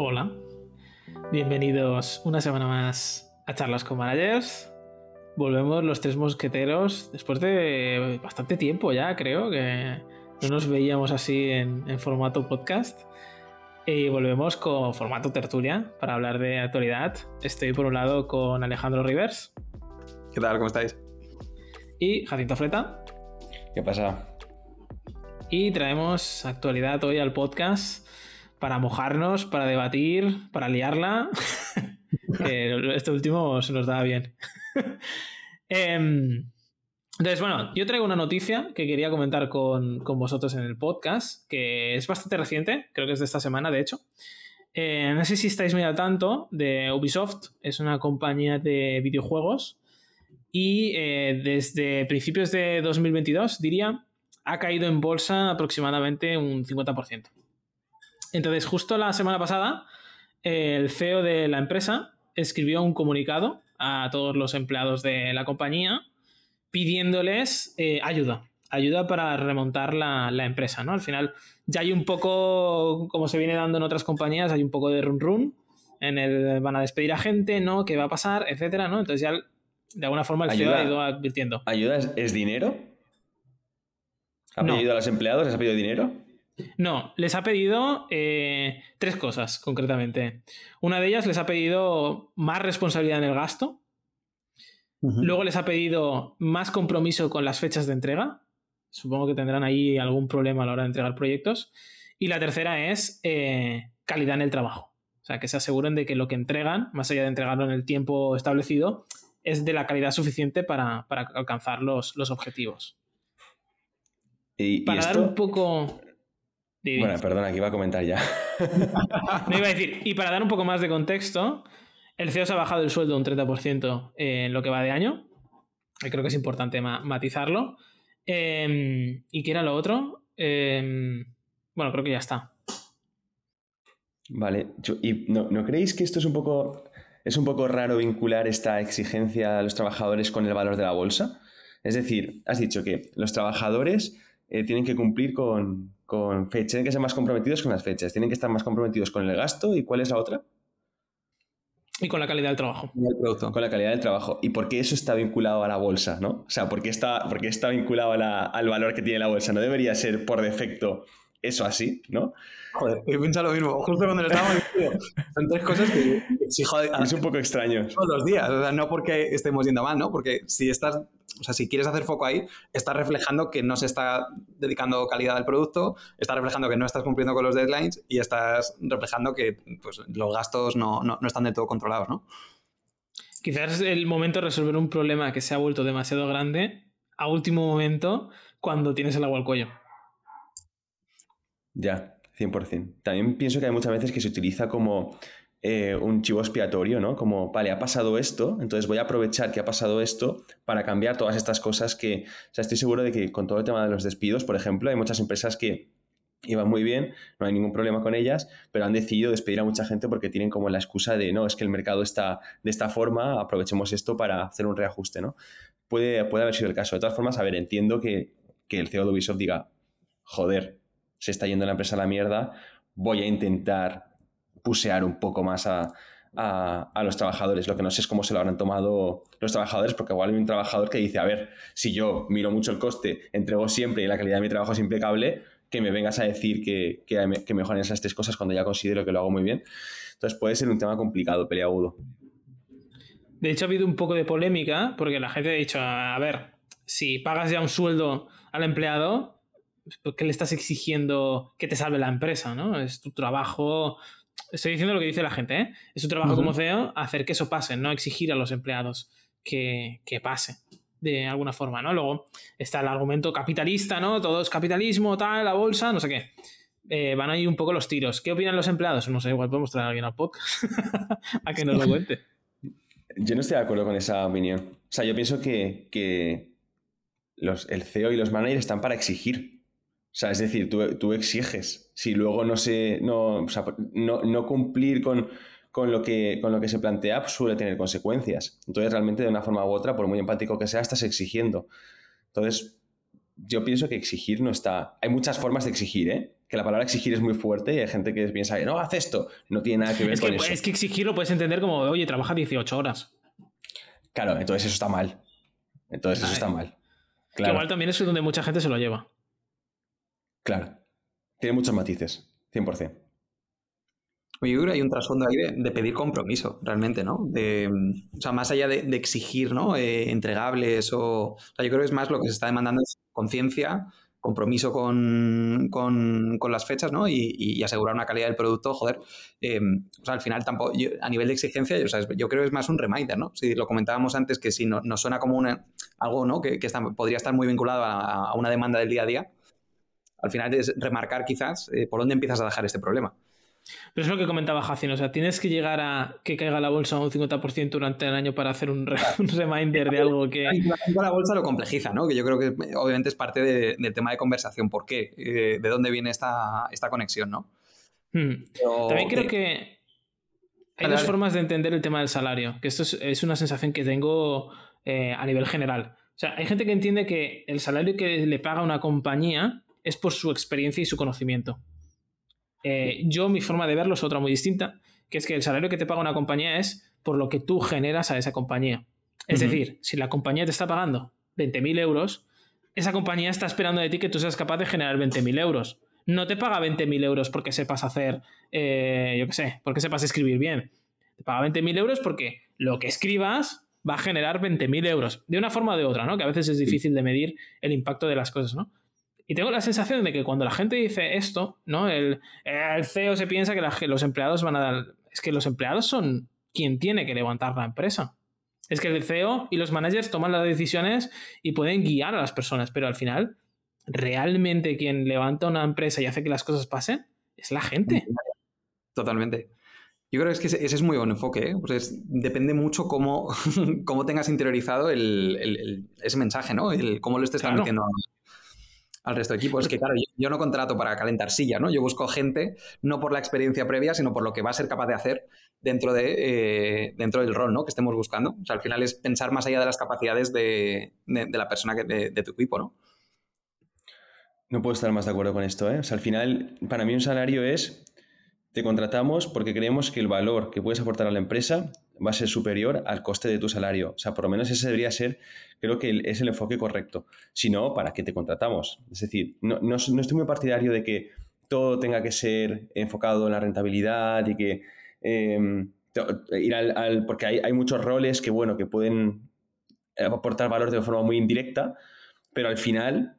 Hola, bienvenidos una semana más a Charlas con Managers. Volvemos los tres mosqueteros después de bastante tiempo ya, creo que no nos veíamos así en, formato podcast. Y volvemos con formato tertulia para hablar de actualidad. Estoy por un lado con Alejandro Rivers. ¿Qué tal? ¿Cómo estáis? Y Jacinto Fleta. ¿Qué pasa? Y traemos actualidad hoy al podcast para mojarnos, para debatir, para liarla. que este último se nos da bien. Em, entonces, bueno, yo traigo una noticia que quería comentar con, vosotros en el podcast, que es bastante reciente, creo que es de esta semana, de hecho. Eh, no sé si estáis muy al tanto de Ubisoft, es una compañía de videojuegos y eh, desde principios de 2022, diría, ha caído en bolsa aproximadamente un 50%. Entonces, justo la semana pasada, el CEO de la empresa escribió un comunicado a todos los empleados de la compañía pidiéndoles eh, ayuda, ayuda para remontar la, empresa, ¿no? Al final ya hay un poco, como se viene dando en otras compañías, hay un poco de run run, en el van a despedir a gente, ¿no? ¿Qué va a pasar? Etcétera, ¿no? Entonces ya de alguna forma el CEO ha ido advirtiendo. ¿Ayuda es, dinero? ¿Ha pedido a los empleados? ¿Les ha pedido dinero? No, les ha pedido eh, tres cosas concretamente. Una de ellas les ha pedido más responsabilidad en el gasto. Luego les ha pedido más compromiso con las fechas de entrega. Supongo que tendrán ahí algún problema a la hora de entregar proyectos. Y la tercera es eh, calidad en el trabajo. O sea, que se aseguren de que lo que entregan, más allá de entregarlo en el tiempo establecido, es de la calidad suficiente para, alcanzar los, objetivos. Y, para dar un poco. Bueno, perdona, que iba a comentar ya. no iba a decir, y para dar un poco más de contexto, el CEO se ha bajado el sueldo un 30% en lo que va de año. Creo que es importante matizarlo. Em, ¿Y qué era lo otro? Em, bueno, creo que ya está. Vale, ¿y no, no, creéis que esto es un poco es un poco raro vincular esta exigencia a los trabajadores con el valor de la bolsa? Es decir, has dicho que los trabajadores eh, tienen que cumplir con, con fechas, tienen que ser más comprometidos con las fechas, tienen que estar más comprometidos con el gasto y ¿cuál es la otra? Y con la calidad del trabajo. Con la calidad del trabajo. ¿Y por qué eso está vinculado a la bolsa? ¿no? O sea, ¿por qué está, está vinculado al valor que tiene la bolsa? ¿No debería ser por defecto eso así, no? Joder, he pensado lo mismo. Justo cuando le estábamos diciendo, son tres cosas que exijo es un poco extraño. Todos los días. O sea, no porque estemos yendo mal, ¿no? Porque si estás, o sea, si quieres hacer foco ahí, estás reflejando que no se está dedicando calidad al producto, estás reflejando que no estás cumpliendo con los deadlines y estás reflejando que pues, los gastos no, no, no están del todo controlados, ¿no? Quizás es el momento de resolver un problema que se ha vuelto demasiado grande a último momento cuando tienes el agua al cuello. Ya, 100%. También pienso que hay muchas veces que se utiliza como eh, un chivo expiatorio, ¿no? Como, vale, ha pasado esto, entonces voy a aprovechar que ha pasado esto para cambiar todas estas cosas que, o sea, estoy seguro de que con todo el tema de los despidos, por ejemplo, hay muchas empresas que iban muy bien, no hay ningún problema con ellas, pero han decidido despedir a mucha gente porque tienen como la excusa de, no, es que el mercado está de esta forma, aprovechemos esto para hacer un reajuste, ¿no? Puede, puede haber sido el caso. De todas formas, a ver, entiendo que, que el CEO de Ubisoft diga, joder, se está yendo la empresa a la mierda, voy a intentar pusear un poco más a, los trabajadores. Lo que no sé es cómo se lo habrán tomado los trabajadores, porque igual hay un trabajador que dice, a ver, si yo miro mucho el coste, entrego siempre y la calidad de mi trabajo es impecable, que me vengas a decir que, que, mejoren esas tres cosas cuando ya considero que lo hago muy bien. Entonces puede ser un tema complicado, peleagudo. De hecho, ha habido un poco de polémica, porque la gente ha dicho, a ver, si pagas ya un sueldo al empleado, ¿Por qué le estás exigiendo que te salve la empresa? ¿no? Es tu trabajo. Estoy diciendo lo que dice la gente, ¿eh? Es tu trabajo como CEO hacer que eso pase, no exigir a los empleados que, pase de alguna forma, ¿no? Luego está el argumento capitalista, ¿no? Todo es capitalismo, tal, la bolsa, no sé qué. Eh, van ahí un poco los tiros. ¿Qué opinan los empleados? No sé, igual podemos traer a alguien al podcast a que nos lo cuente. Yo no estoy de acuerdo con esa opinión. O sea, yo pienso que, los, el CEO y los managers están para exigir. O sea, es decir, tú, exiges. Si luego no se. No, no, cumplir con, lo que, con lo que se plantea pues suele tener consecuencias. Entonces, realmente, de una forma u otra, por muy empático que sea, estás exigiendo. Entonces, yo pienso que exigir no está. Hay muchas formas de exigir, ¿eh? Que la palabra exigir es muy fuerte y hay gente que piensa, no, haz esto. No tiene nada que ver es con que, eso. Es que exigir lo puedes entender como, oye, trabaja 18 horas. Claro, entonces eso está mal. Entonces eso está mal. Que igual también es donde mucha gente se lo lleva. Claro. Tiene muchos matices, 100%. Oye, yo creo que hay un trasfondo ahí de, pedir compromiso, realmente, ¿no? De, o sea, más allá de, exigir, ¿no? Eh, entregables o... o sea, yo creo que es más lo que se está demandando es conciencia, compromiso con, con, con, las fechas, ¿no? Y, asegurar una calidad del producto, joder. Eh, o sea, al final tampoco, a nivel de exigencia, yo creo que es más un reminder, ¿no? Si lo comentábamos antes, que si no, nos suena como una, algo, ¿no? Que, podría estar muy vinculado a, una demanda del día a día, al final es remarcar quizás eh, por dónde empiezas a dejar este problema. Pero es lo que comentaba Jacin, o sea, tienes que llegar a que caiga la bolsa un 50% durante el año para hacer un, reminder de algo que... La bolsa lo complejiza, ¿no? Que yo creo que obviamente es parte del tema de conversación. ¿Por qué? Eh, ¿De dónde viene esta, esta conexión, no? Hmm. También creo que hay dos formas de entender el tema del salario, que esto es, una sensación que tengo eh, a nivel general. O sea, hay gente que entiende que el salario que le paga una compañía es por su experiencia y su conocimiento. Eh, yo, mi forma de verlo es otra muy distinta, que es que el salario que te paga una compañía es por lo que tú generas a esa compañía. Es decir, si la compañía te está pagando 20.000 euros, esa compañía está esperando de ti que tú seas capaz de generar 20.000 euros. No te paga 20.000 euros porque sepas hacer, eh, yo qué sé, porque sepas escribir bien. Te paga 20.000 euros porque lo que escribas va a generar 20.000 euros. De una forma o de otra, ¿no? Que a veces es difícil de medir el impacto de las cosas, ¿no? Y tengo la sensación de que cuando la gente dice esto, ¿no? El, CEO se piensa que, los empleados van a dar. Es que los empleados son quien tiene que levantar la empresa. Es que el CEO y los managers toman las decisiones y pueden guiar a las personas, pero al final, realmente quien levanta una empresa y hace que las cosas pasen es la gente. Totalmente. Yo creo que, es que ese es muy buen enfoque. ¿eh? Pues depende mucho cómo, cómo tengas interiorizado ese mensaje, ¿no? El, cómo lo estés transmitiendo al resto de equipos. Es que, claro, yo, no contrato para calentar silla, ¿no? Yo busco gente no por la experiencia previa, sino por lo que va a ser capaz de hacer dentro, de, eh, dentro del rol, ¿no? Que estemos buscando. O sea, al final es pensar más allá de las capacidades de, la persona que, de, tu equipo, ¿no? No puedo estar más de acuerdo con esto, ¿eh? O sea, al final, para mí un salario es, te contratamos porque creemos que el valor que puedes aportar a la empresa va a ser superior al coste de tu salario. O sea, por lo menos ese debería ser, creo que es el enfoque correcto. Si no, ¿para qué te contratamos? Es decir, no, no, estoy muy partidario de que todo tenga que ser enfocado en la rentabilidad y que em, ir al, porque hay, hay, muchos roles que, bueno, que pueden aportar valor de forma muy indirecta, pero al final,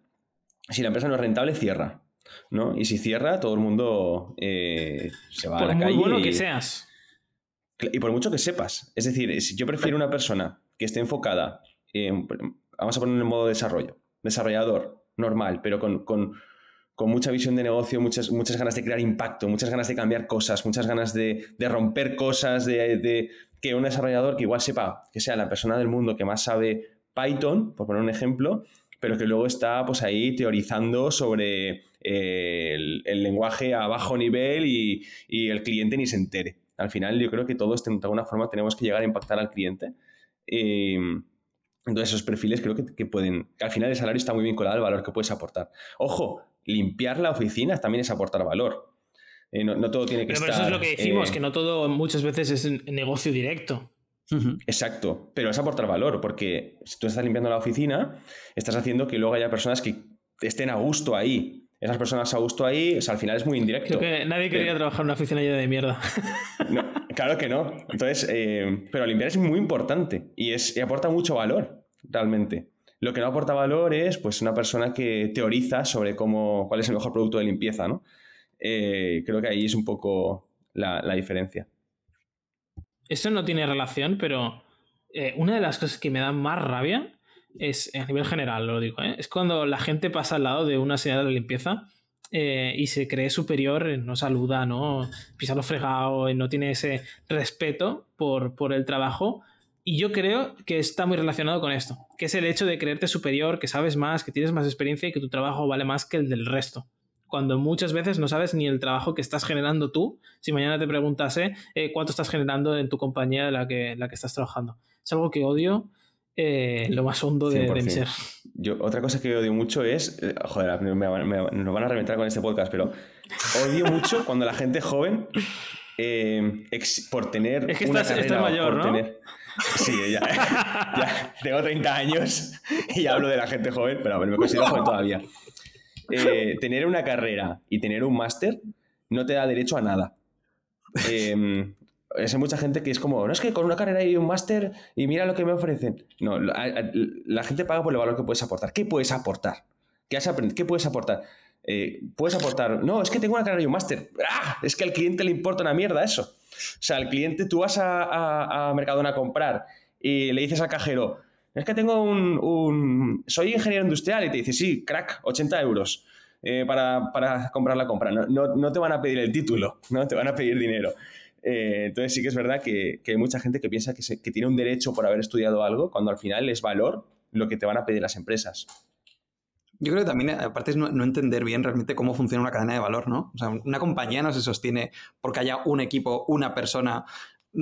si la empresa no es rentable, cierra. ¿no? Y si cierra, todo el mundo eh, se va a la muy calle. bueno que seas. Y por mucho que sepas. Es decir, si yo prefiero una persona que esté enfocada, en, vamos a poner en modo desarrollo, desarrollador, normal, pero con, con, con, mucha visión de negocio, muchas, muchas ganas de crear impacto, muchas ganas de cambiar cosas, muchas ganas de, de romper cosas, de, de, que un desarrollador que igual sepa, que sea la persona del mundo que más sabe Python, por poner un ejemplo, pero que luego está pues ahí teorizando sobre eh, el, el, lenguaje a bajo nivel y, y el cliente ni se entere. Al final yo creo que todos de alguna forma tenemos que llegar a impactar al cliente. Em, entonces esos perfiles creo que, pueden, que al final el salario está muy vinculado al valor que puedes aportar. Ojo, limpiar la oficina también es aportar valor. Eh, no, todo tiene que pero estar... Pero eso es lo que decimos, eh, que no todo muchas veces es negocio directo. Exacto, pero es aportar valor, porque si tú estás limpiando la oficina, estás haciendo que luego haya personas que estén a gusto ahí esas personas a gusto ahí, o sea, al final es muy indirecto. que nadie quería trabajar en una oficina llena de mierda. claro que no. Entonces, eh, pero limpiar es muy importante y, es, aporta mucho valor, realmente. Lo que no aporta valor es pues una persona que teoriza sobre cómo, cuál es el mejor producto de limpieza, ¿no? Eh, creo que ahí es un poco la, diferencia. Esto no tiene relación, pero eh, una de las cosas que me da más rabia es, a nivel general lo digo, ¿eh? es cuando la gente pasa al lado de una señal de limpieza eh, y se cree superior, no saluda, no pisa lo fregado, no tiene ese respeto por, por el trabajo. Y yo creo que está muy relacionado con esto, que es el hecho de creerte superior, que sabes más, que tienes más experiencia y que tu trabajo vale más que el del resto. Cuando muchas veces no sabes ni el trabajo que estás generando tú. Si mañana te preguntase eh, cuánto estás generando en tu compañía de la que, la que estás trabajando. Es algo que odio eh, lo más hondo de, mi ser. Yo, otra cosa que odio mucho es. Eh, joder, me, nos van a reventar con este podcast, pero odio mucho cuando la gente joven, eh, por tener. Es que una estás, carrera, mayor, ¿no? Tener, sí, ya, ya, tengo 30 años y hablo de la gente joven, pero me considero joven todavía. tener una carrera y tener un máster no te da derecho a nada. Eh, hay mucha gente que es como, no es que con una carrera y un máster y mira lo que me ofrecen. No, la, gente paga por el valor que puedes aportar. ¿Qué puedes aportar? ¿Qué has aprendido? ¿Qué puedes aportar? Eh, puedes aportar, no, es que tengo una carrera y un máster. ¡Ah! Es que al cliente le importa una mierda eso. O sea, al cliente tú vas a, a, Mercadona a comprar y le dices al cajero, es que tengo un, Soy ingeniero industrial y te dice, sí, crack, 80 euros. Eh, para, para, comprar la compra. No, no, no, te van a pedir el título, no te van a pedir dinero. Eh, entonces sí que es verdad que, hay mucha gente que piensa que, tiene un derecho por haber estudiado algo, cuando al final es valor lo que te van a pedir las empresas. Yo creo que también, aparte, es no, entender bien realmente cómo funciona una cadena de valor, ¿no? O sea, una compañía no se sostiene porque haya un equipo, una persona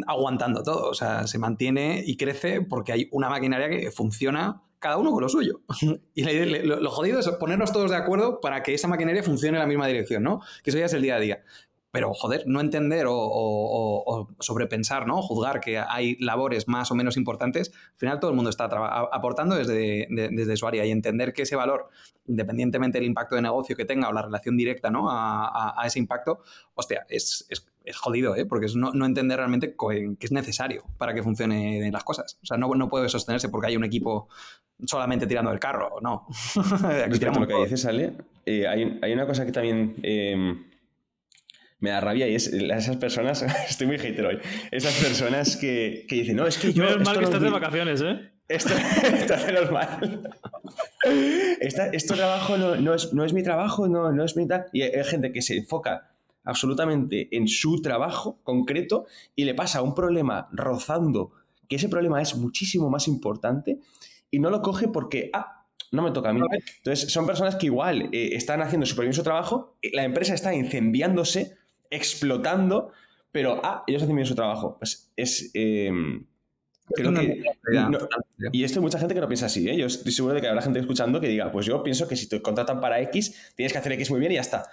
aguantando todo. O sea, se mantiene y crece porque hay una maquinaria que funciona cada uno con lo suyo. y lo, lo, jodido es ponernos todos de acuerdo para que esa maquinaria funcione en la misma dirección, ¿no? Que eso ya es el día a día. Pero, joder, no entender o, sobrepensar, ¿no? Juzgar que hay labores más o menos importantes, al final todo el mundo está aportando desde, desde su área y entender que ese valor, independientemente del impacto de negocio que tenga o la relación directa, ¿no? A, ese impacto, hostia, es, jodido, ¿eh? Porque es no, entender realmente que es necesario para que funcionen las cosas. O sea, no, no puede sostenerse porque hay un equipo solamente tirando el carro, no. Respecto a lo que dices, Ale, eh, hay, una cosa que también... Eh, me da rabia y es esas personas, estoy muy hater hoy, esas personas que, que dicen, no, es que yo... Menos mal que estás de vacaciones, ¿eh? Esto, esto hace normal. esto trabajo no, no, es, no es mi trabajo, no, no es mi tal. Y hay gente que se enfoca absolutamente en su trabajo concreto y le pasa un problema rozando que ese problema es muchísimo más importante y no lo coge porque, ah, no me toca a mí. Entonces, son personas que igual eh, están haciendo súper bien su trabajo, la empresa está incendiándose explotando, pero, ah, ellos hacen bien su trabajo. Pues es... Eh, creo que, y esto hay mucha gente que no piensa así. ¿eh? Yo estoy seguro de que habrá gente escuchando que diga, pues yo pienso que si te contratan para X, tienes que hacer X muy bien y ya está.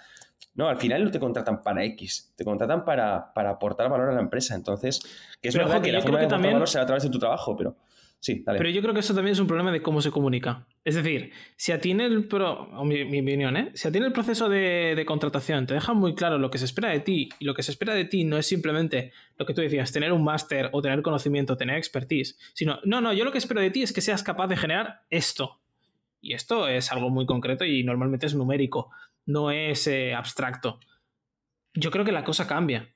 No, al final no te contratan para X, te contratan para, para aportar valor a la empresa. Entonces, que es verdad que la forma de también... valor será a través de tu trabajo, pero... Pero yo creo que eso también es un problema de cómo se comunica. Es decir, si a ti en el pro, mi, opinión, ¿eh? si el proceso de, contratación te dejan muy claro lo que se espera de ti y lo que se espera de ti no es simplemente lo que tú decías, tener un máster o tener conocimiento, tener expertise, sino, no, no, yo lo que espero de ti es que seas capaz de generar esto. Y esto es algo muy concreto y normalmente es numérico, no es eh, abstracto. Yo creo que la cosa cambia.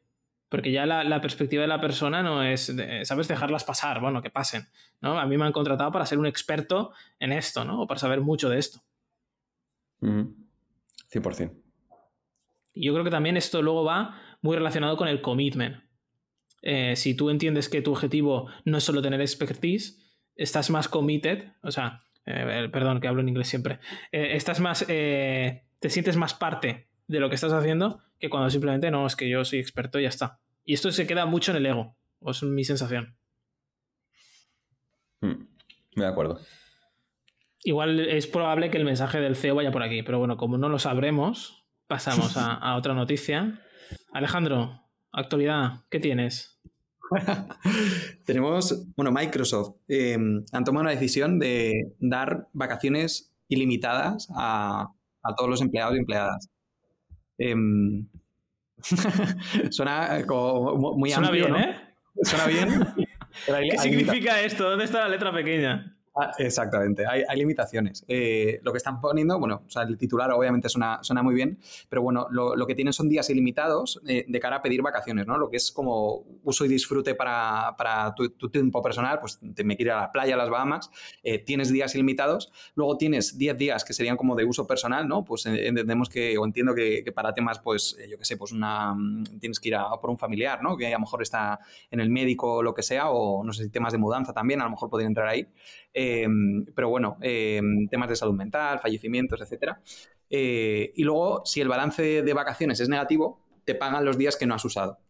Porque ya la, perspectiva de la persona no es, ¿sabes? Dejarlas pasar, bueno, que pasen. ¿no? A mí me han contratado para ser un experto en esto, ¿no? O para saber mucho de esto. 100%. Y yo creo que también esto luego va muy relacionado con el commitment. Eh, si tú entiendes que tu objetivo no es solo tener expertise, estás más committed, o sea, eh, perdón que hablo en inglés siempre, eh, estás más, te sientes más parte de lo que estás haciendo que cuando simplemente no, es que yo soy experto y ya está. Y esto se queda mucho en el ego, o es mi sensación. Hmm, me de acuerdo. Igual es probable que el mensaje del CEO vaya por aquí, pero bueno, como no lo sabremos, pasamos a, otra noticia. Alejandro, actualidad, ¿qué tienes? Tenemos, bueno, Microsoft em, han tomado una decisión de dar vacaciones ilimitadas a, a todos los empleados y empleadas. Em, suena como muy suena bien, ¿eh? Suena bien. ¿Qué significa esto? ¿Dónde está la letra pequeña? Ah, exactamente, hay, limitaciones. Eh, lo que están poniendo, bueno, o sea, el titular obviamente suena, suena muy bien, pero bueno, lo, que tienen son días ilimitados eh, de cara a pedir vacaciones, ¿no? Lo que es como uso y disfrute para, tu, tiempo personal, pues te me quiero ir a la playa, a las Bahamas, eh, tienes días ilimitados, luego tienes 10 días que serían como de uso personal, ¿no? Pues entendemos que, o entiendo que, para temas, pues, yo qué sé, pues una, mm, tienes que ir a, por un familiar, ¿no? Que a lo mejor está en el médico o lo que sea, o no sé si temas de mudanza también, a lo mejor podría entrar ahí. Em, pero bueno, em, temas de salud mental, fallecimientos, etc. Eh, y luego, si el balance de vacaciones es negativo, te pagan los días que no has usado.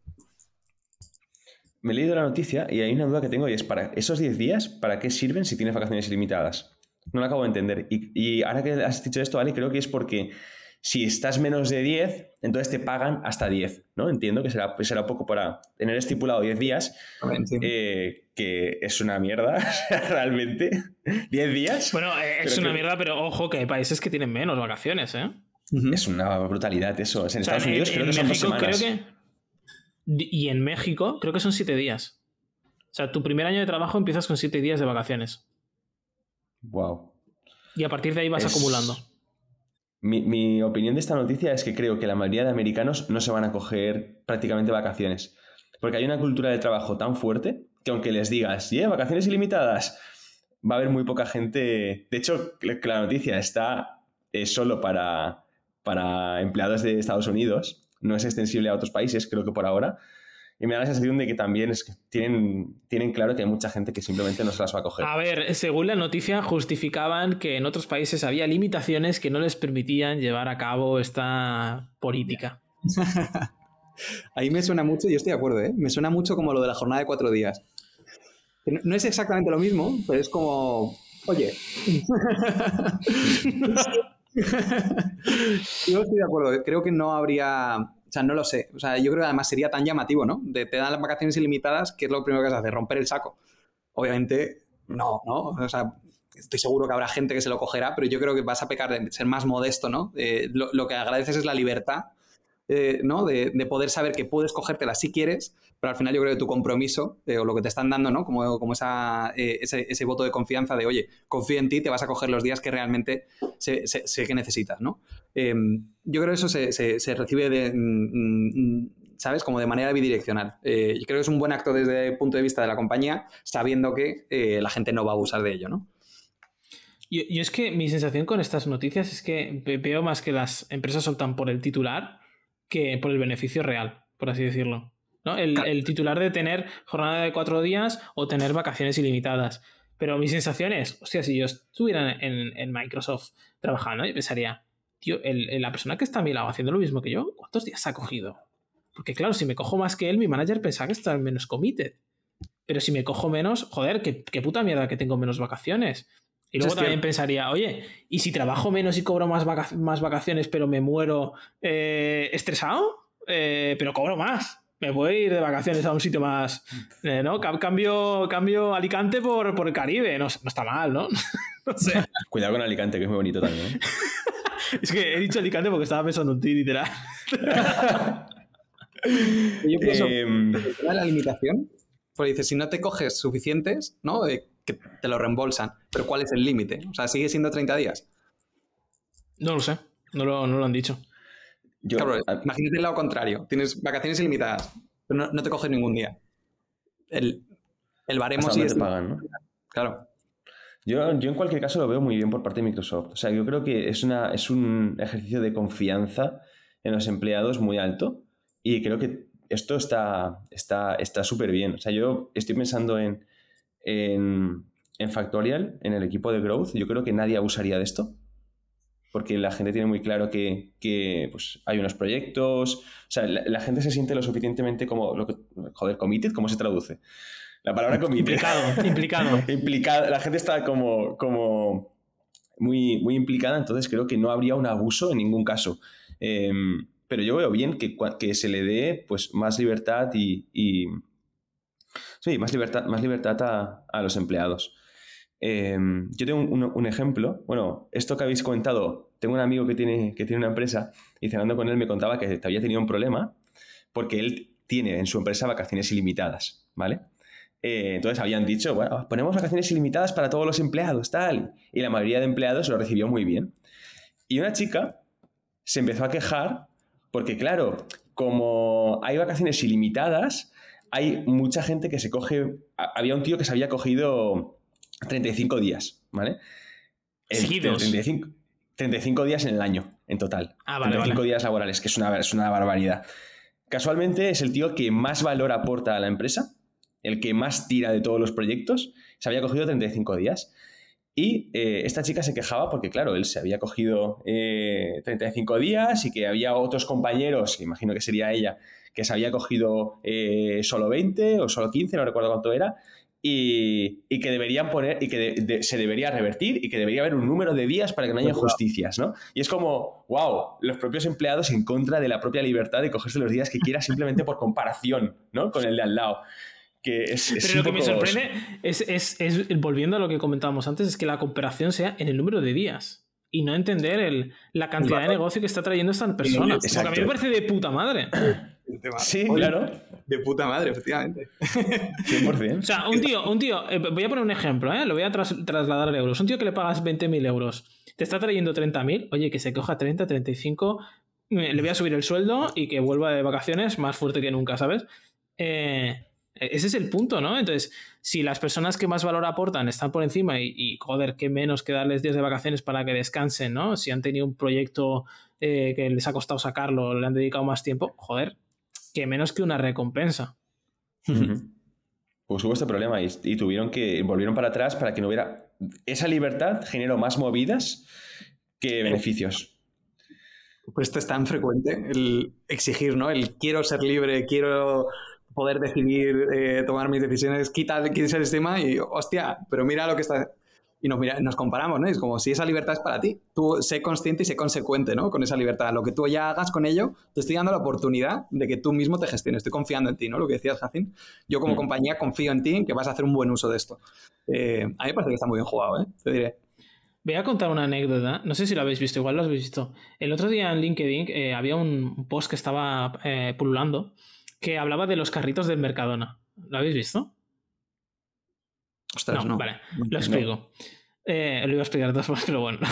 me he leído la noticia y hay una duda que tengo y es, ¿para esos 10 días, para qué sirven si tienes vacaciones ilimitadas? No lo acabo de entender. Y, ahora que has dicho esto, ¿vale? Creo que es porque si estás menos de 10, entonces te pagan hasta 10, ¿no? Entiendo que será, será poco para tener estipulado 10 días, eh, que es una mierda, realmente. 10 días. Bueno, eh, es una mierda, pero ojo que hay países que tienen menos vacaciones, ¿eh? Es una brutalidad eso. En Estados Unidos creo que son dos semanas. Y en México creo que son 7 días. O sea, tu primer año de trabajo empiezas con 7 días de vacaciones. Wow. Y a partir de ahí vas acumulando. Mi, opinión de esta noticia es que creo que la mayoría de americanos no se van a coger prácticamente vacaciones. Porque hay una cultura de trabajo tan fuerte que aunque les digas, yeah, vacaciones ilimitadas, va a haber muy poca gente. De hecho, la noticia está solo para, para empleados de Estados Unidos, no es extensible a otros países, creo que por ahora. Y me da la sensación de que también es que tienen, tienen claro que hay mucha gente que simplemente no se las va a coger. A ver, según la noticia, justificaban que en otros países había limitaciones que no les permitían llevar a cabo esta política. Ahí me suena mucho, yo estoy de acuerdo, ¿eh? me suena mucho como lo de la jornada de cuatro días. No es exactamente lo mismo, pero es como, oye. yo estoy de acuerdo, creo que no habría o sea, no lo sé. O sea, yo creo que además sería tan llamativo, ¿no? De, te dan las vacaciones ilimitadas, que es lo primero que se hace, romper el saco. Obviamente, no, ¿no? O sea, estoy seguro que habrá gente que se lo cogerá, pero yo creo que vas a pecar de ser más modesto, ¿no? Eh, lo, que agradeces es la libertad, eh, ¿no? De, poder saber que puedes cogértela si quieres, pero al final yo creo que tu compromiso eh, o lo que te están dando, ¿no? Como, como esa, ese, voto de confianza de, oye, confío en ti, te vas a coger los días que realmente sé, que necesitas, ¿no? Yo creo que eso se, recibe de, mm, mm, ¿sabes? Como de manera bidireccional. Eh, yo creo que es un buen acto desde el punto de vista de la compañía, sabiendo que eh, la gente no va a abusar de ello, ¿no? Y, es que mi sensación con estas noticias es que veo más que las empresas soltan por el titular que por el beneficio real, por así decirlo. ¿no? El, titular de tener jornada de cuatro días o tener vacaciones ilimitadas. Pero mi sensación es, hostia, si yo estuviera en, en Microsoft trabajando, yo pensaría, tío, la persona que está a mi lado haciendo lo mismo que yo, ¿cuántos días ha cogido? Porque claro, si me cojo más que él, mi manager pensaba que está menos committed. Pero si me cojo menos, joder, qué, puta mierda que tengo menos vacaciones. Y luego también pensaría, oye, ¿y si trabajo menos y cobro más, más vacaciones, pero me muero eh, estresado? Eh, pero cobro más. Me voy a ir de vacaciones a un sitio más. Eh, ¿No? Cambio, cambio Alicante por, por el Caribe. No, no está mal, ¿no? no sé. Cuidado con Alicante, que es muy bonito también. es que he dicho Alicante porque estaba pensando en ti, literal. Yo pienso em, la limitación, porque dices, si no te coges suficientes, ¿no? Que te lo reembolsan. Pero ¿cuál es el límite? O sea, ¿sigue siendo 30 días? No lo sé, no lo, no lo han dicho. imagínate el lado contrario. Tienes vacaciones ilimitadas, pero no, te coges ningún día. El, el baremo sí te pagan, ¿no? Claro. Yo, en cualquier caso lo veo muy bien por parte de Microsoft. O sea, yo creo que es, una, es un ejercicio de confianza en los empleados muy alto y creo que esto está súper está, bien. O sea, yo estoy pensando en, en, Factorial, en el equipo de Growth. Yo creo que nadie abusaría de esto porque la gente tiene muy claro que, pues, hay unos proyectos. O sea, la, gente se siente lo suficientemente como, lo que, joder, committed, ¿cómo se traduce? La palabra comité. Implicado, implicado. implicado. La gente está como, como muy, muy implicada, entonces creo que no habría un abuso en ningún caso. Em, pero yo veo bien que, que, se le dé pues, más libertad y, sí, más libertad, más libertad a, a los empleados. Em, yo tengo un, un, ejemplo. Bueno, esto que habéis comentado, tengo un amigo que tiene, que tiene una empresa y cenando con él me contaba que había tenido un problema porque él tiene en su empresa vacaciones ilimitadas, ¿vale? Eh, entonces habían dicho, bueno, ponemos vacaciones ilimitadas para todos los empleados, tal. Y la mayoría de empleados lo recibió muy bien. Y una chica se empezó a quejar porque, claro, como hay vacaciones ilimitadas, hay mucha gente que se coge... Había un tío que se había cogido 35 días, ¿vale? Seguidos. 35, 35, días en el año, en total. Ah, vale, 35 días laborales, que es una, es una barbaridad. Casualmente es el tío que más valor aporta a la empresa el que más tira de todos los proyectos, se había cogido 35 días. Y eh, esta chica se quejaba porque, claro, él se había cogido 35 eh, días y que había otros compañeros, imagino que sería ella, que se había cogido eh, solo 20 o solo 15, no recuerdo cuánto era, y, que deberían poner, y que se debería revertir y que debería haber un número de días para que no haya injusticias, ¿no? Y es como, wow, los propios empleados en contra de la propia libertad de cogerse los días que quiera simplemente por comparación, ¿no? Con el de al lado. Pero lo que me sorprende es, volviendo a lo que comentábamos antes, es que la comparación sea en el número de días y no entender la cantidad de negocio que está trayendo esta persona. Porque a mí me parece de puta madre. Sí, claro. De puta madre, efectivamente. 100%. O sea, un tío, un tío, eh, voy a poner un ejemplo, ¿eh? lo voy a trasladar a euros. Un tío que le pagas 20.000 euros, te está trayendo 30.000, oye, que se coja 30, 35, le voy a subir el sueldo y que vuelva de vacaciones más fuerte que nunca, ¿sabes? Eh, ese es el punto, ¿no? Entonces, si las personas que más valor aportan están por encima y, joder, qué menos que darles días de vacaciones para que descansen, ¿no? Si han tenido un proyecto eh, que les ha costado sacarlo, le han dedicado más tiempo, joder, qué menos que una recompensa. Pues hubo este problema y, tuvieron que, volvieron para atrás para que no hubiera... Esa libertad generó más movidas que beneficios. Pues esto es tan frecuente, el exigir, ¿no? El quiero ser libre, quiero poder decidir, eh, tomar mis decisiones, quita, quita el sistema y, hostia, pero mira lo que está... Y nos, mira, nos comparamos, ¿no? Es como si esa libertad es para ti. Tú sé consciente y sé consecuente, ¿no? Con esa libertad. Lo que tú ya hagas con ello, te estoy dando la oportunidad de que tú mismo te gestiones. Estoy confiando en ti, ¿no? Lo que decías, Jacin. Yo como mm. compañía confío en ti, en que vas a hacer un buen uso de esto. Eh, a mí me parece que está muy bien jugado, ¿eh? Te diré. Voy a contar una anécdota, no sé si lo habéis visto, igual lo habéis visto. El otro día en LinkedIn eh, había un post que estaba pululando que hablaba de los carritos del Mercadona. ¿Lo habéis visto? Ostras, no. Vale, lo explico. Eh, lo iba a explicar dos más, pero bueno.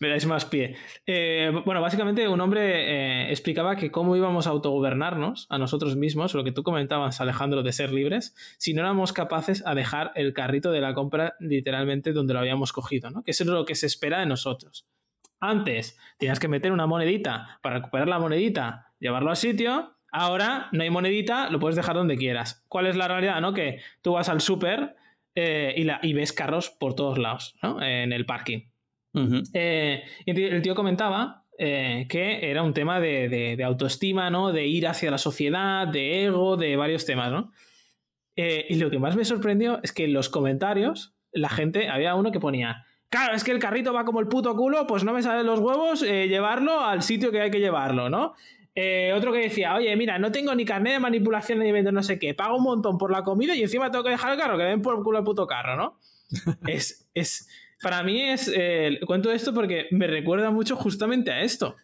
Me dais más pie. Eh, bueno, básicamente un hombre eh, explicaba que cómo íbamos a autogobernarnos a nosotros mismos, lo que tú comentabas, Alejandro, de ser libres, si no éramos capaces a dejar el carrito de la compra literalmente donde lo habíamos cogido, ¿no? Que eso es lo que se espera de nosotros. Antes tenías que meter una monedita para recuperar la monedita llevarlo al sitio. Ahora no hay monedita, lo puedes dejar donde quieras. ¿Cuál es la realidad? ¿no? Que tú vas al súper eh, y, ves carros por todos lados, ¿no? En el parking. Eh, y el tío comentaba eh, que era un tema de, autoestima, ¿no? De ir hacia la sociedad, de ego, de varios temas, ¿no? y lo que más me sorprendió es que en los comentarios la gente, había uno que ponía, claro, es que el carrito va como el puto culo, pues no me salen los huevos llevarlo al sitio que hay que llevarlo, ¿no? Eh, otro que decía, oye, mira, no tengo ni carnet de manipulación ni de no sé qué, pago un montón por la comida y encima tengo que dejar el carro, que den por culo el puto carro, ¿no? es, es, para mí es, eh, cuento esto porque me recuerda mucho justamente a esto.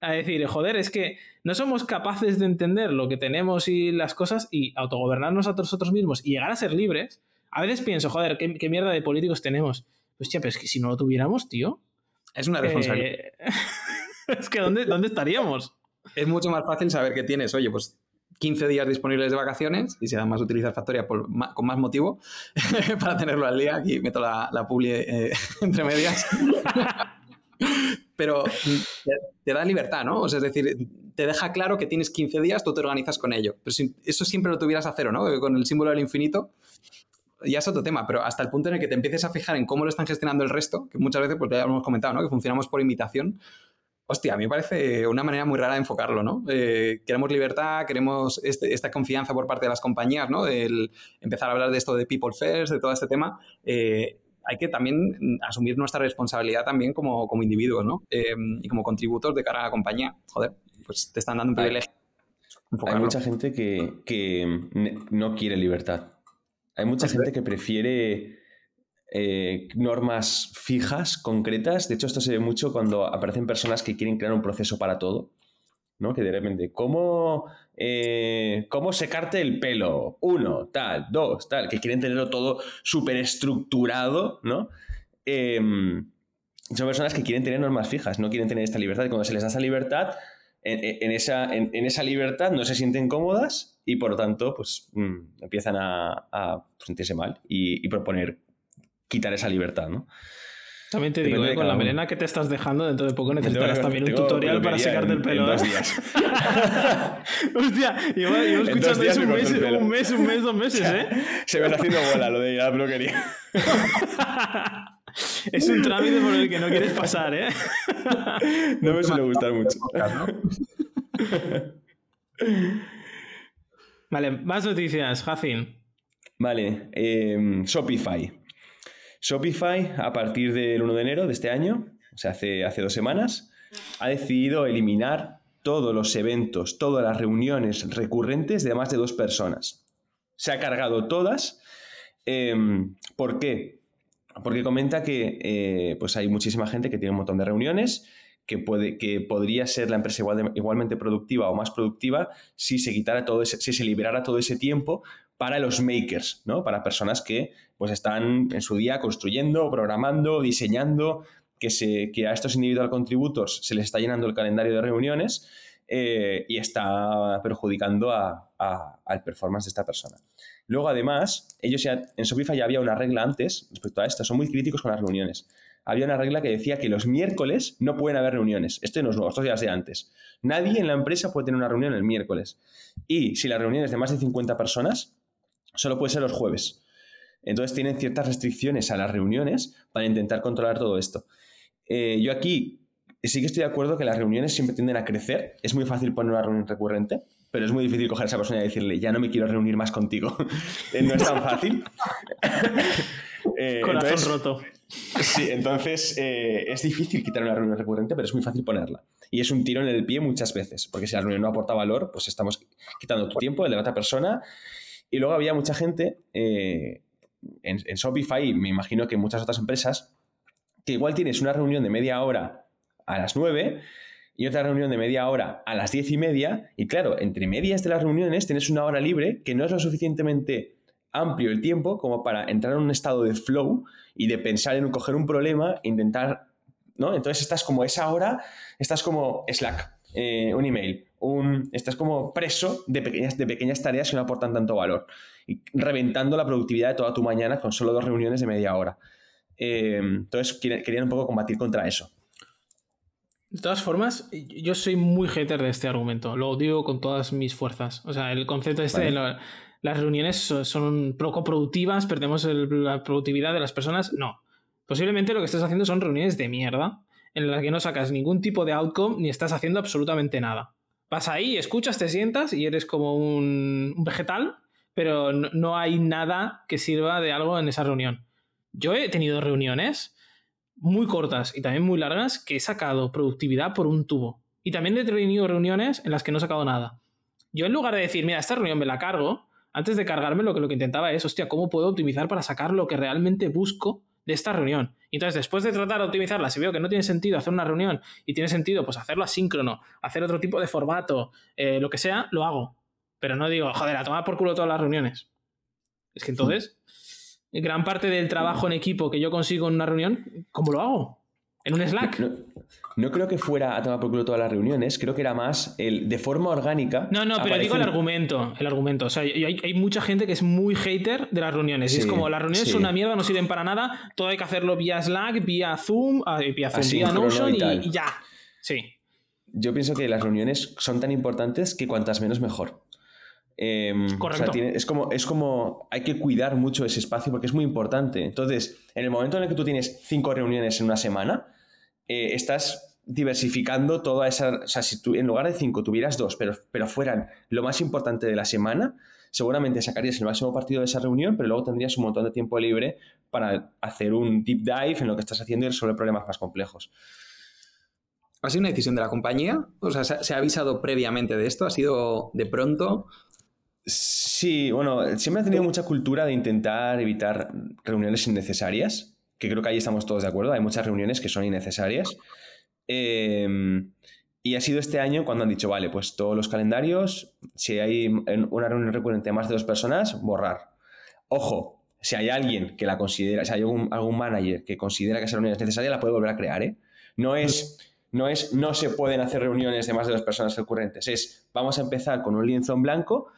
A decir, joder, es que no somos capaces de entender lo que tenemos y las cosas y autogobernarnos a nosotros mismos y llegar a ser libres. A veces pienso, joder, qué, mierda de políticos tenemos. Pues, pero es que si no lo tuviéramos, tío. Es una responsabilidad. Eh, es que ¿dónde, ¿dónde estaríamos? es mucho más fácil saber que tienes, oye, pues 15 días disponibles de vacaciones y si además utilizas Factoria con más motivo para tenerlo al día. Aquí meto la, la publi eh, entre medias. Pero te, da libertad, ¿no? O sea, es decir, te deja claro que tienes 15 días, tú te organizas con ello. Pero si eso siempre lo tuvieras a cero, ¿no? Con el símbolo del infinito, ya es otro tema, pero hasta el punto en el que te empieces a fijar en cómo lo están gestionando el resto, que muchas veces, pues ya hemos comentado, ¿no? Que funcionamos por imitación, Hostia, a mí me parece una manera muy rara de enfocarlo, ¿no? Eh, queremos libertad, queremos este, esta confianza por parte de las compañías, ¿no? El empezar a hablar de esto de people first, de todo este tema. Eh, hay que también asumir nuestra responsabilidad también como, como individuos, ¿no? Eh, y como contributos de cara a la compañía. Joder, pues te están dando un privilegio. Hay mucha gente que, que, no quiere libertad. Hay mucha gente que prefiere eh, normas fijas, concretas. De hecho, esto se ve mucho cuando aparecen personas que quieren crear un proceso para todo. ¿no? Que de repente, ¿cómo, eh, ¿cómo secarte el pelo? Uno, tal, dos, tal, que quieren tenerlo todo súper estructurado, ¿no? Em, son personas que quieren tener normas fijas, no quieren tener esta libertad. Y cuando se les da esa libertad, en, esa, en, esa, libertad no se sienten cómodas y por lo tanto, pues mm, empiezan a, sentirse mal y, y proponer quitar esa libertad, ¿no? También te digo, Depende eh, de con la melena que te estás dejando, dentro de poco necesitarás también un tutorial para secarte en- el pelo. en dos ¿eh? días. Hostia, llevo, llevo dos escuchando un mes, un mes, un mes, dos meses, ¿eh? Se me está haciendo bola lo de ir a la peluquería. es un trámite por el que no quieres pasar, ¿eh? No me suele gustar mucho. Vale, más noticias, Jacin. Vale, eh, Shopify. Shopify, a partir del 1 de enero de este año, o sea, hace, hace dos semanas, ha decidido eliminar todos los eventos, todas las reuniones recurrentes de más de dos personas. Se ha cargado todas. Eh, ¿Por qué? Porque comenta que eh, pues hay muchísima gente que tiene un montón de reuniones, que, puede, que podría ser la empresa igual de- igualmente productiva o más productiva si se quitara todo ese, si se liberara todo ese tiempo para los makers, ¿no? Para personas que pues están en su día construyendo, programando, diseñando, que, se, que a estos individual contributors se les está llenando el calendario de reuniones eh, y está perjudicando a- a- al performance de esta persona. Luego, además, ellos ya, en Shopify ya había una regla antes respecto a esto, son muy críticos con las reuniones. Había una regla que decía que los miércoles no pueden haber reuniones. Esto no es nuevo, esto ya es de antes. Nadie en la empresa puede tener una reunión el miércoles. Y si la reunión es de más de 50 personas, solo puede ser los jueves. Entonces tienen ciertas restricciones a las reuniones para intentar controlar todo esto. Eh, yo aquí sí que estoy de acuerdo que las reuniones siempre tienden a crecer. Es muy fácil poner una reunión recurrente, pero es muy difícil coger a esa persona y decirle, ya no me quiero reunir más contigo. Eh, no es tan fácil. Eh, Corazón entonces- roto. Sí, entonces eh, es difícil quitar una reunión recurrente, pero es muy fácil ponerla. Y es un tiro en el pie muchas veces, porque si la reunión no aporta valor, pues estamos quitando tu tiempo, el de la otra persona. Y luego había mucha gente eh, en, en Shopify, me imagino que en muchas otras empresas, que igual tienes una reunión de media hora a las 9 y otra reunión de media hora a las 10 y media. Y claro, entre medias de las reuniones tienes una hora libre que no es lo suficientemente amplio el tiempo como para entrar en un estado de flow y de pensar en coger un problema e intentar, ¿no? Entonces estás como esa hora, estás como Slack, eh, un email, un, estás como preso de pequeñas, de pequeñas tareas que no aportan tanto valor y reventando la productividad de toda tu mañana con solo dos reuniones de media hora. Eh, entonces querían un poco combatir contra eso. De todas formas, yo soy muy hater de este argumento. Lo digo con todas mis fuerzas. O sea, el concepto este Vale. de la- las reuniones son, poco productivas, perdemos la productividad de las personas. No. Posiblemente lo que estás haciendo son reuniones de mierda, en las que no sacas ningún tipo de outcome ni estás haciendo absolutamente nada. Vas ahí, escuchas, te sientas y eres como un, un vegetal, pero no, no hay nada que sirva de algo en esa reunión. Yo he tenido reuniones muy cortas y también muy largas que he sacado productividad por un tubo. Y también he tenido reuniones en las que no he sacado nada. Yo en lugar de decir, mira, esta reunión me la cargo, antes de cargarme lo que, lo que intentaba es, hostia, ¿cómo puedo optimizar para sacar lo que realmente busco de esta reunión? Y entonces, después de tratar de optimizarla, si veo que no tiene sentido hacer una reunión y tiene sentido pues hacerlo asíncrono, hacer otro tipo de formato, eh, lo que sea, lo hago. Pero no digo, joder, a tomar por culo todas las reuniones. Es que entonces, gran parte del trabajo en equipo que yo consigo en una reunión, ¿cómo lo hago? En un Slack. No, no creo que fuera a tomar por culo todas las reuniones, creo que era más el de forma orgánica. No, no, pero digo el argumento. El argumento. O sea, hay, hay mucha gente que es muy hater de las reuniones. y es como las reuniones sí. son una mierda, no sirven para nada. Todo hay que hacerlo vía Slack, vía Zoom, ah, vía Zoom, vía Notion y y, tal. y ya. Sí. Yo pienso que las reuniones son tan importantes que cuantas menos mejor. Em, o sea, Correcto. tiene- es, como, es como hay que cuidar mucho ese espacio porque es muy importante. Entonces, en el momento en el que tú tienes cinco reuniones en una semana, eh, estás diversificando toda esa... O sea, si tú en lugar de cinco tuvieras dos, pero, pero fueran lo más importante de la semana, seguramente sacarías el máximo partido de esa reunión, pero luego tendrías un montón de tiempo libre para hacer un deep dive en lo que estás haciendo y resolver problemas más complejos. ¿Ha sido una decisión de la compañía? O sea, ¿se, se ha avisado previamente de esto? ¿Ha sido de pronto? Sí, bueno, siempre ha tenido mucha cultura de intentar evitar reuniones innecesarias, que creo que ahí estamos todos de acuerdo, hay muchas reuniones que son innecesarias. Eh, y ha sido este año cuando han dicho, vale, pues todos los calendarios, si hay una reunión recurrente de más de dos personas, borrar. Ojo, si hay alguien que la considera, si hay algún, algún manager que considera que esa reunión es necesaria, la puede volver a crear, ¿eh? No es, no es, no se pueden hacer reuniones de más de dos personas recurrentes, es, vamos a empezar con un lienzo en blanco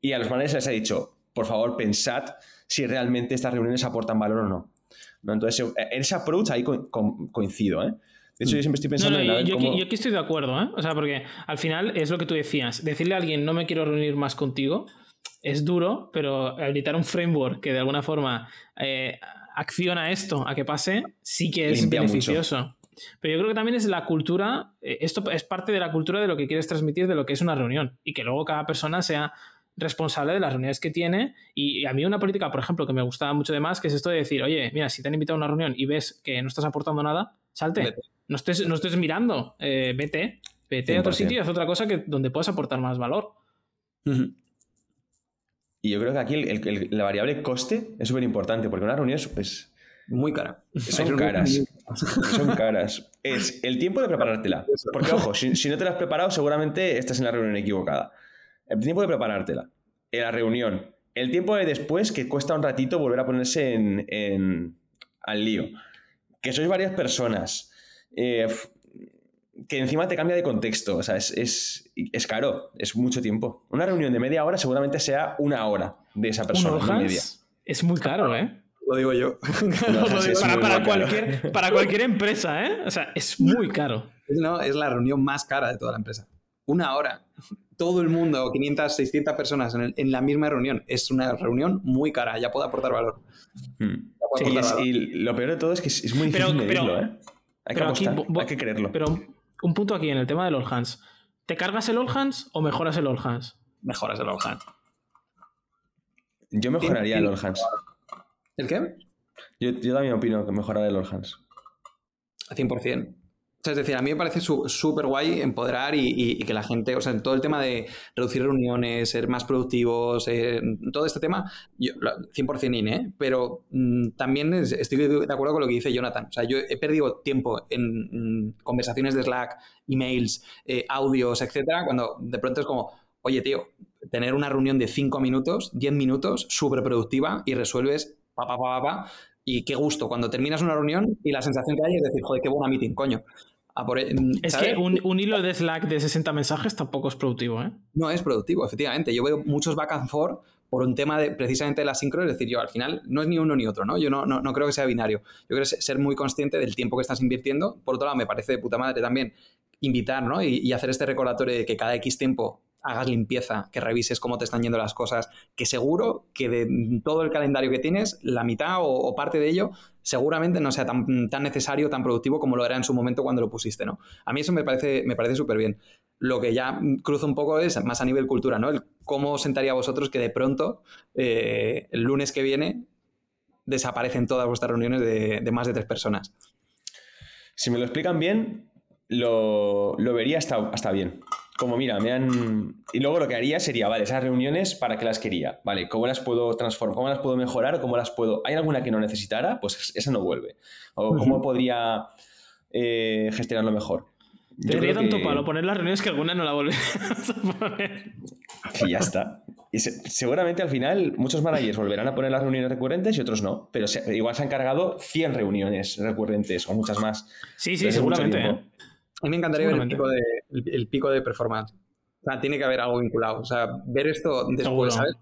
y a los managers les ha dicho, por favor, pensad si realmente estas reuniones aportan valor o no. Entonces, en ese approach ahí coincido, ¿eh? De hecho, yo siempre estoy pensando en yo, yo, yo, aquí estoy de acuerdo, ¿eh? O sea, porque al final es lo que tú decías. Decirle a alguien no me quiero reunir más contigo es duro, pero editar un framework que de alguna forma eh, acciona esto a que pase, sí que es beneficioso. Pero yo creo que también es la cultura, eh, esto es parte de la cultura de lo que quieres transmitir de lo que es una reunión y que luego cada persona sea responsable de las reuniones que tiene. Y a mí una política, por ejemplo, que me gustaba mucho de más, que es esto de decir, oye, mira, si te han invitado a una reunión y ves que no estás aportando nada, salte. No estés, no estés mirando, eh, vete, vete a otro sitio y haz otra cosa que, donde puedas aportar más valor. Y yo creo que aquí la variable coste es súper importante, porque una reunión es, muy cara. Son caras. Son caras. Es el tiempo de preparártela. Porque, ojo, si, no te la has preparado, seguramente estás en la reunión equivocada. El tiempo de preparártela. En la reunión. El tiempo de después, que cuesta un ratito volver a ponerse en, al lío. Que sois varias personas. Eh, que encima te cambia de contexto. O sea, es, es, caro. Es mucho tiempo. Una reunión de media hora seguramente sea una hora de esa persona. Media. Es muy caro, ¿eh? Lo digo yo. para, cualquier, para cualquier empresa, ¿eh? O sea, es muy caro. No, es la reunión más cara de toda la empresa. Una hora. Todo el mundo, 500, 600 personas en, la misma reunión. Es una reunión muy cara. Ya puede aportar valor. Hmm. Y lo peor de todo es que es, muy difícil pero, ¿eh? Hay que apostar, hay que creerlo. Pero un punto aquí en el tema del All Hands. ¿Te cargas el All Hands o mejoras el All Hands? Mejoras el All Hands. Yo mejoraría el All Hands. ¿El qué? Yo, también opino que mejorar el All Hands. 100%. Es decir, a mí me parece súper guay empoderar y, que la gente, o sea, en todo el tema de reducir reuniones, ser más productivos, eh, todo este tema, yo, 100% in, ¿eh? Pero mm, también estoy de acuerdo con lo que dice Jonathan. O sea, yo he perdido tiempo en mm, conversaciones de Slack, emails, eh, audios, etcétera, cuando de pronto es como, oye, tío, tener una reunión de 5 minutos, 10 minutos, súper productiva y resuelves pa, pa, pa, pa, y qué gusto cuando terminas una reunión y la sensación que hay es decir, joder, qué buena meeting, coño. E, es que un, hilo de Slack de 60 mensajes tampoco es productivo, ¿eh? No es productivo, efectivamente. Yo veo muchos back and forth por un tema de precisamente de la sincro, es decir, yo al final no es ni uno ni otro, ¿no? Yo no, no, creo que sea binario. Yo creo ser muy consciente del tiempo que estás invirtiendo. Por otro lado, me parece de puta madre también invitar, ¿no? Y, y hacer este recordatorio de que cada X tiempo hagas limpieza, que revises cómo te están yendo las cosas, que seguro que de todo el calendario que tienes, la mitad o, parte de ello seguramente no sea tan, tan, necesario, tan productivo como lo era en su momento cuando lo pusiste, ¿no? A mí eso me parece me parece súper bien. Lo que ya cruza un poco es más a nivel cultura, ¿no? El cómo sentaría a vosotros que de pronto, eh, el lunes que viene, desaparecen todas vuestras reuniones de, de, más de tres personas. Si me lo explican bien, lo, lo vería hasta, hasta bien como mira, me han... Y luego lo que haría sería, vale, esas reuniones, ¿para qué las quería? Vale, ¿cómo las puedo transformar? ¿Cómo las puedo mejorar? ¿O cómo las puedo...? ¿Hay alguna que no necesitara? Pues esa no vuelve. ¿O cómo podría eh, gestionarlo mejor? Te daría tanto palo poner las reuniones que alguna no la vuelve a poner. Y ya está. Y seguramente al final muchos managers volverán a poner las reuniones recurrentes y otros no. Pero igual se han cargado 100 reuniones recurrentes o muchas más. Sí, sí, seguramente. ¿eh? A mí me encantaría ver el pico, de, el, pico de performance. O sea, tiene que haber algo vinculado. O sea, ver esto después, ¿sabes?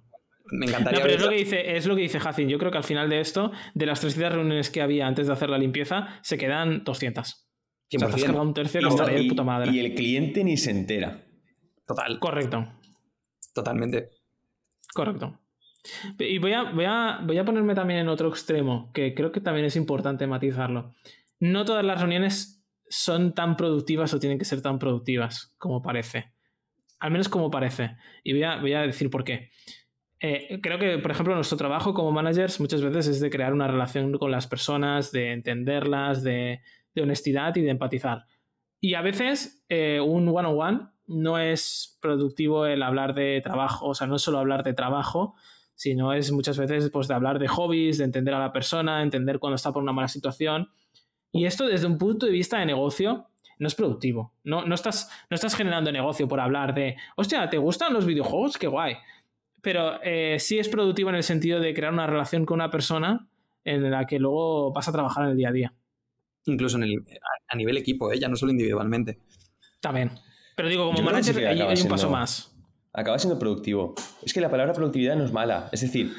Me encantaría. No, pero es lo, que dice, es lo que dice Hacin. Yo creo que al final de esto, de las 300 reuniones que había antes de hacer la limpieza, se quedan 200. 100%. O un tercio y, puta madre. y el cliente ni se entera. Total. Correcto. Totalmente. Correcto. Y voy a, voy, a, voy a ponerme también en otro extremo, que creo que también es importante matizarlo. No todas las reuniones son tan productivas o tienen que ser tan productivas como parece. Al menos como parece. Y voy a, decir por qué. Eh, creo que, por ejemplo, nuestro trabajo como managers muchas veces es de crear una relación con las personas, de entenderlas, de, honestidad y de empatizar. Y a veces eh, un one-on-one no es productivo el hablar de trabajo, o sea, no es solo hablar de trabajo, sino es muchas veces pues, de hablar de hobbies, de entender a la persona, entender cuando está por una mala situación y esto desde un punto de vista de negocio no es productivo. No, no, estás, no estás generando negocio por hablar de, hostia, ¿te gustan los videojuegos? Qué guay. Pero eh, sí es productivo en el sentido de crear una relación con una persona en la que luego vas a trabajar en el día a día. Incluso a nivel equipo, ¿eh? ya no solo individualmente. También. Pero digo, como manager hay, un paso más. Acaba siendo productivo. Es que la palabra productividad no es mala. Es decir...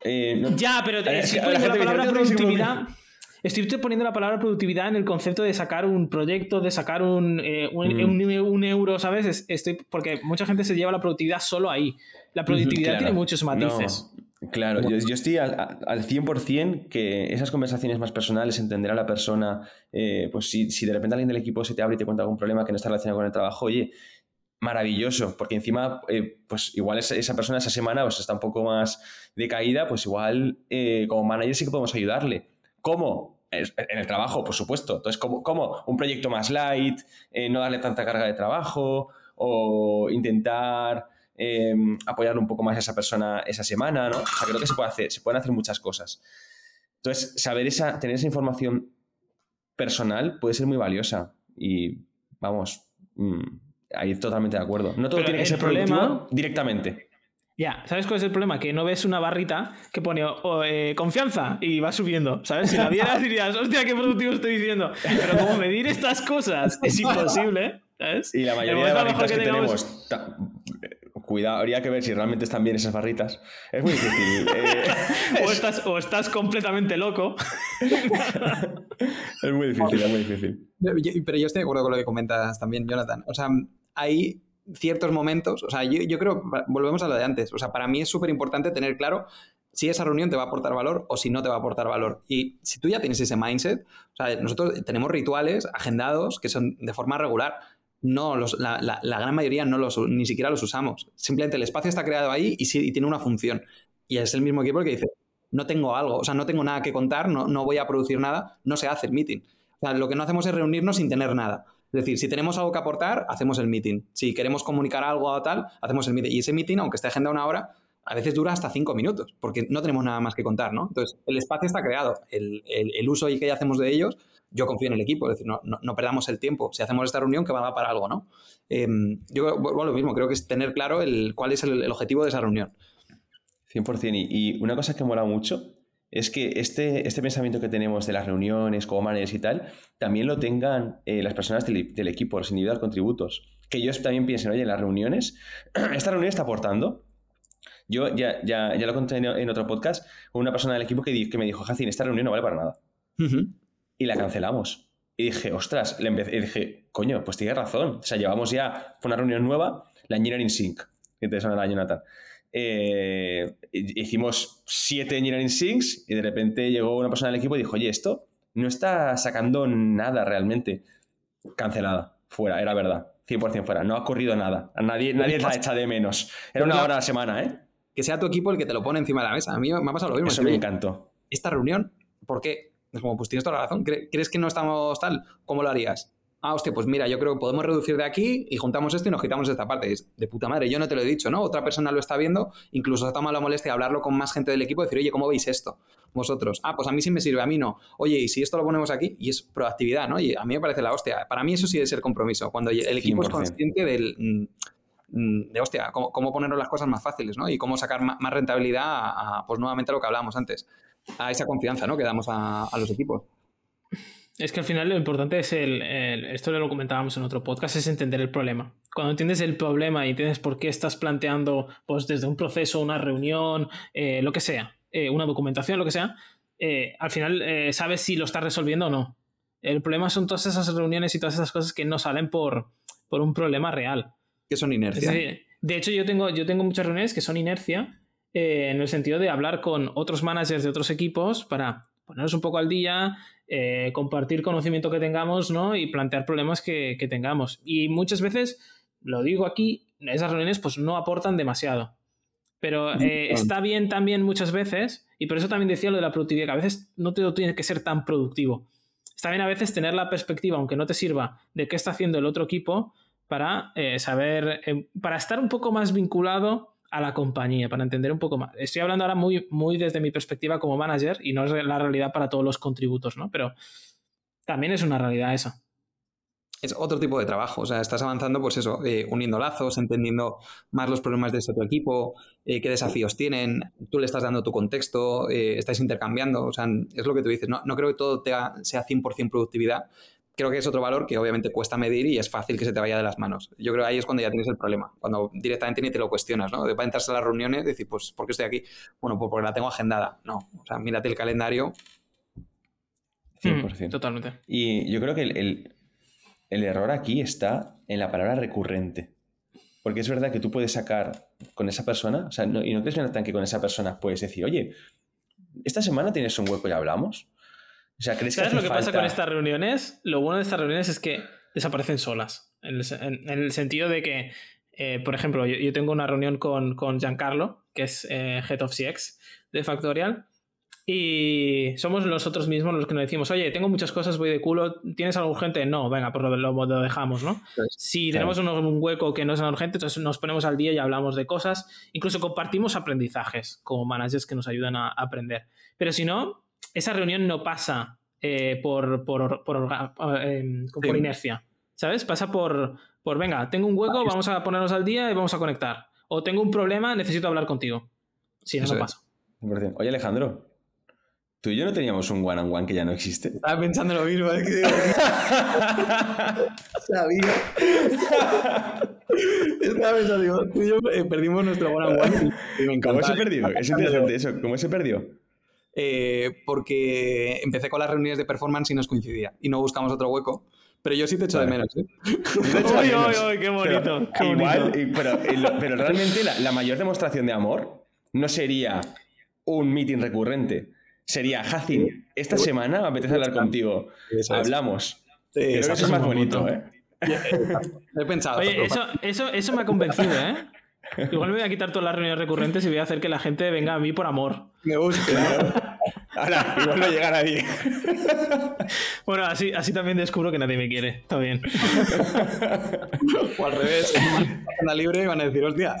Eh, ya, pero es que, la palabra productividad... estoy poniendo la palabra productividad en el concepto de sacar un proyecto, de sacar un, eh, un, euro, ¿sabes? Estoy, porque mucha gente se lleva la productividad solo ahí. La productividad tiene muchos matices. Claro, yo, estoy al, al, 100% que esas conversaciones más personales, entender a la persona, eh, pues si, si, de repente alguien del equipo se te abre y te cuenta algún problema que no está relacionado con el trabajo, oye, maravilloso, porque encima, eh, pues igual esa, persona esa semana pues, está un poco más decaída, pues igual eh, como manager sí que podemos ayudarle. ¿Cómo? En el trabajo, por supuesto. Entonces, ¿cómo? cómo? Un proyecto más light, no darle tanta carga de trabajo o intentar Em, apoyar un poco más a esa persona esa semana, ¿no? O sea, creo que se puede hacer, se pueden hacer muchas cosas. Entonces, saber esa, tener esa información personal puede ser muy valiosa y, vamos, mm, ahí totalmente de acuerdo. No todo tiene que ser problema directamente. Ya, ¿sabes cuál es el problema? Que no ves una barrita que pone oh, eh, confianza y va subiendo, ¿sabes? Si la vieras dirías, hostia, qué productivo estoy diciendo. Pero como medir estas cosas es imposible, ¿sabes? Y la mayoría de barritas que, tenemos Cuidado, habría que ver si realmente están bien esas barritas. Es muy difícil. Eh, o, estás, o, estás, completamente loco. es muy difícil, es muy difícil. pero yo estoy de acuerdo con lo que comentas también, Jonathan. O sea, hay ciertos momentos, o sea, yo, yo creo, volvemos a lo de antes, o sea, para mí es súper importante tener claro si esa reunión te va a aportar valor o si no te va a aportar valor. Y si tú ya tienes ese mindset, o sea, nosotros tenemos rituales agendados que son de forma regular no la, gran mayoría no los, ni siquiera los usamos. Simplemente el espacio está creado ahí y, tiene una función. Y es el mismo equipo el que dice, no tengo algo, o sea, no tengo nada que contar, no, no voy a producir nada, no se hace el meeting. O sea, lo que no hacemos es reunirnos sin tener nada. Es decir, si tenemos algo que aportar, hacemos el meeting. Si queremos comunicar algo o tal, hacemos el meeting. Y ese meeting, aunque esté agendado una hora, a veces dura hasta cinco minutos, porque no tenemos nada más que contar, ¿no? Entonces, el espacio está creado. El, el, uso y que ya hacemos de ellos yo confío en el equipo, es decir, no, perdamos el tiempo. Si hacemos esta reunión, que valga para algo, ¿no? Em, yo, bueno, lo mismo, creo que es tener claro el, cuál es el, objetivo de esa reunión. 100%. Y, y, una cosa que mola mucho es que este, este pensamiento que tenemos de las reuniones, como managers y tal, también lo tengan eh, las personas del, equipo, los individual contributos. Que ellos también piensen, oye, en las reuniones, esta reunión está aportando. Yo ya, ya, ya lo conté en otro podcast con una persona del equipo que, que me dijo, Jacin, esta reunión no vale para nada y la cancelamos. Y dije, ostras, le empecé, y dije, coño, pues tiene razón. O sea, llevamos ya, una reunión nueva, la Engineering Sync, que te la Jonathan. Eh, hicimos siete Engineering Syncs y de repente llegó una persona del equipo y dijo, oye, esto no está sacando nada realmente. Cancelada, fuera, era verdad. 100% fuera, no ha ocurrido nada. nadie, nadie la echa de menos. Era una hora a la semana, ¿eh? Que sea tu equipo el que te lo pone encima de la mesa. A mí me ha pasado lo mismo. Eso me encantó. Esta reunión, ¿por qué? Es como, pues tienes toda la razón. ¿Crees que no estamos tal? ¿Cómo lo harías? Ah, hostia, pues mira, yo creo que podemos reducir de aquí y juntamos esto y nos quitamos esta parte. Es de puta madre, yo no te lo he dicho, ¿no? Otra persona lo está viendo, incluso se ha tomado la molestia de hablarlo con más gente del equipo y decir, oye, ¿cómo veis esto? Vosotros. Ah, pues a mí sí me sirve, a mí no. Oye, y si esto lo ponemos aquí, y es proactividad, ¿no? Y a mí me parece la hostia. Para mí eso sí debe ser compromiso. Cuando el equipo es consciente del mm, mm, de hostia, cómo, cómo ponernos las cosas más fáciles, ¿no? Y cómo sacar más rentabilidad a, pues nuevamente a lo que hablábamos antes, a esa confianza, ¿no? Que damos a los equipos. Es que al final lo importante es el, esto lo comentábamos en otro podcast, es entender el problema. Cuando entiendes el problema y entiendes por qué estás planteando, pues desde un proceso, una reunión, eh, lo que sea, eh, una documentación, lo que sea, eh, al final sabes si lo estás resolviendo o no. El problema son todas esas reuniones y todas esas cosas que no salen por, por un problema real. Que son inercia. de hecho, yo tengo, yo tengo muchas reuniones que son inercia en el sentido de hablar con otros managers de otros equipos para ponernos un poco al día, eh, compartir conocimiento que tengamos ¿no? y plantear problemas que, tengamos. Y muchas veces, lo digo aquí, esas reuniones pues no aportan demasiado. Pero eh, está bien también muchas veces, y por eso también decía lo de la productividad, que a veces no te tiene que ser tan productivo. Está bien a veces tener la perspectiva, aunque no te sirva, de qué está haciendo el otro equipo para eh, saber, para estar un poco más vinculado a la compañía, para entender un poco más. Estoy hablando ahora muy, muy desde mi perspectiva como manager y no es la realidad para todos los contributos, ¿no? Pero también es una realidad esa. Es otro tipo de trabajo, o sea, estás avanzando, pues eso, eh, uniendo lazos, entendiendo más los problemas de este tu equipo, eh, qué desafíos tienen, tú le estás dando tu contexto, eh, estáis intercambiando, o sea, es lo que tú dices, no, no creo que todo sea 100% productividad, creo que es otro valor que obviamente cuesta medir y es fácil que se te vaya de las manos. Yo creo que ahí es cuando ya tienes el problema, cuando directamente ni te lo cuestionas, ¿no? De para entrarse a las reuniones y decir, pues, ¿por qué estoy aquí? Bueno, pues porque la tengo agendada. No, o sea, mírate el calendario. 100%. Totalmente. Y yo creo que el, el- el error aquí está en la palabra recurrente. Porque es verdad que tú puedes sacar con esa persona, o sea, no- y no crees, Jonathan, que con esa persona puedes decir, oye, esta semana tienes un hueco y hablamos. O sea, ¿crees que ¿Sabes lo que pasa con estas reuniones? Lo bueno de estas reuniones es que desaparecen solas. En el, se- en- en el sentido de que, eh, por ejemplo, yo, yo tengo una reunión con, con Giancarlo, que es eh, Head of CX de Factorial, y somos nosotros mismos los que nos decimos, oye, tengo muchas cosas, voy de culo, ¿tienes algo urgente? No, venga, pues lo, lo- lo dejamos, ¿no? Pues, Si claro. tenemos un, un hueco que no es nada urgente, entonces nos ponemos al día y hablamos de cosas, incluso compartimos aprendizajes como managers que nos ayudan a aprender. Pero si no, esa reunión no pasa eh, por, por, por, eh, por Sí. inercia, ¿sabes? Pasa por, por, venga, tengo un hueco, vamos a ponernos al día y vamos a conectar. O tengo un problema, necesito hablar contigo. Si no, Eso no es. pasa. 100%. Oye, Alejandro, tú y yo no teníamos un one-on-one que ya no existe. Estaba pensando lo mismo. que- Sabía. Estaba pensando, digo, tú y yo eh, perdimos nuestro one on one y me ¿Cómo se perdió? Es interesante eso. ¿Cómo se perdió? Eh, porque empecé con las reuniones de performance y nos coincidía y no buscamos otro hueco. Pero yo sí te echo de menos. ¿eh? Uy, uy, uy, qué bonito, Pero qué igual, bonito. y- pero, eh, lo- pero realmente la, la mayor demostración de amor no sería un meeting recurrente. Sería, Hacin, esta semana me apetece hablar contigo. Eso es. Hablamos. Sí, Creo que exacto. eso es más bonito, punto. ¿eh? He pensado. Oye, eso, eso, eso me ha convencido, ¿eh? Igual me voy a quitar todas las reuniones recurrentes y voy a hacer que la gente venga a mí por amor. Me gusta. Ahora, igual no llega nadie. Bueno, así, así también descubro que nadie me quiere. Está bien. o al revés. en una libre y van a decir, hostia.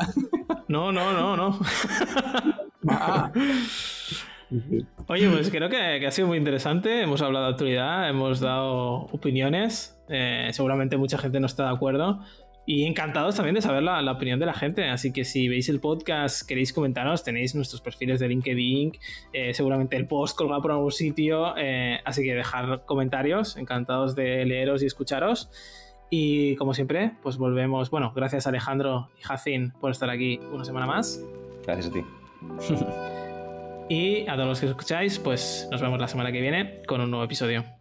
No, no, no, no. ah, Oye, pues creo que, que ha sido muy interesante. Hemos hablado de actualidad, hemos dado opiniones. Eh, seguramente mucha gente no está de acuerdo. Y encantados también de saber la, la opinión de la gente. Así que si veis el podcast, queréis comentaros, tenéis nuestros perfiles de LinkedIn, eh, seguramente el post colgado por algún sitio. eh, así que dejar comentarios, encantados de leeros y escucharos. Y como siempre, pues volvemos. Bueno, gracias Alejandro y Jacin por estar aquí una semana más. Gracias a ti. Y a todos los que escucháis, pues nos vemos la semana que viene con un nuevo episodio.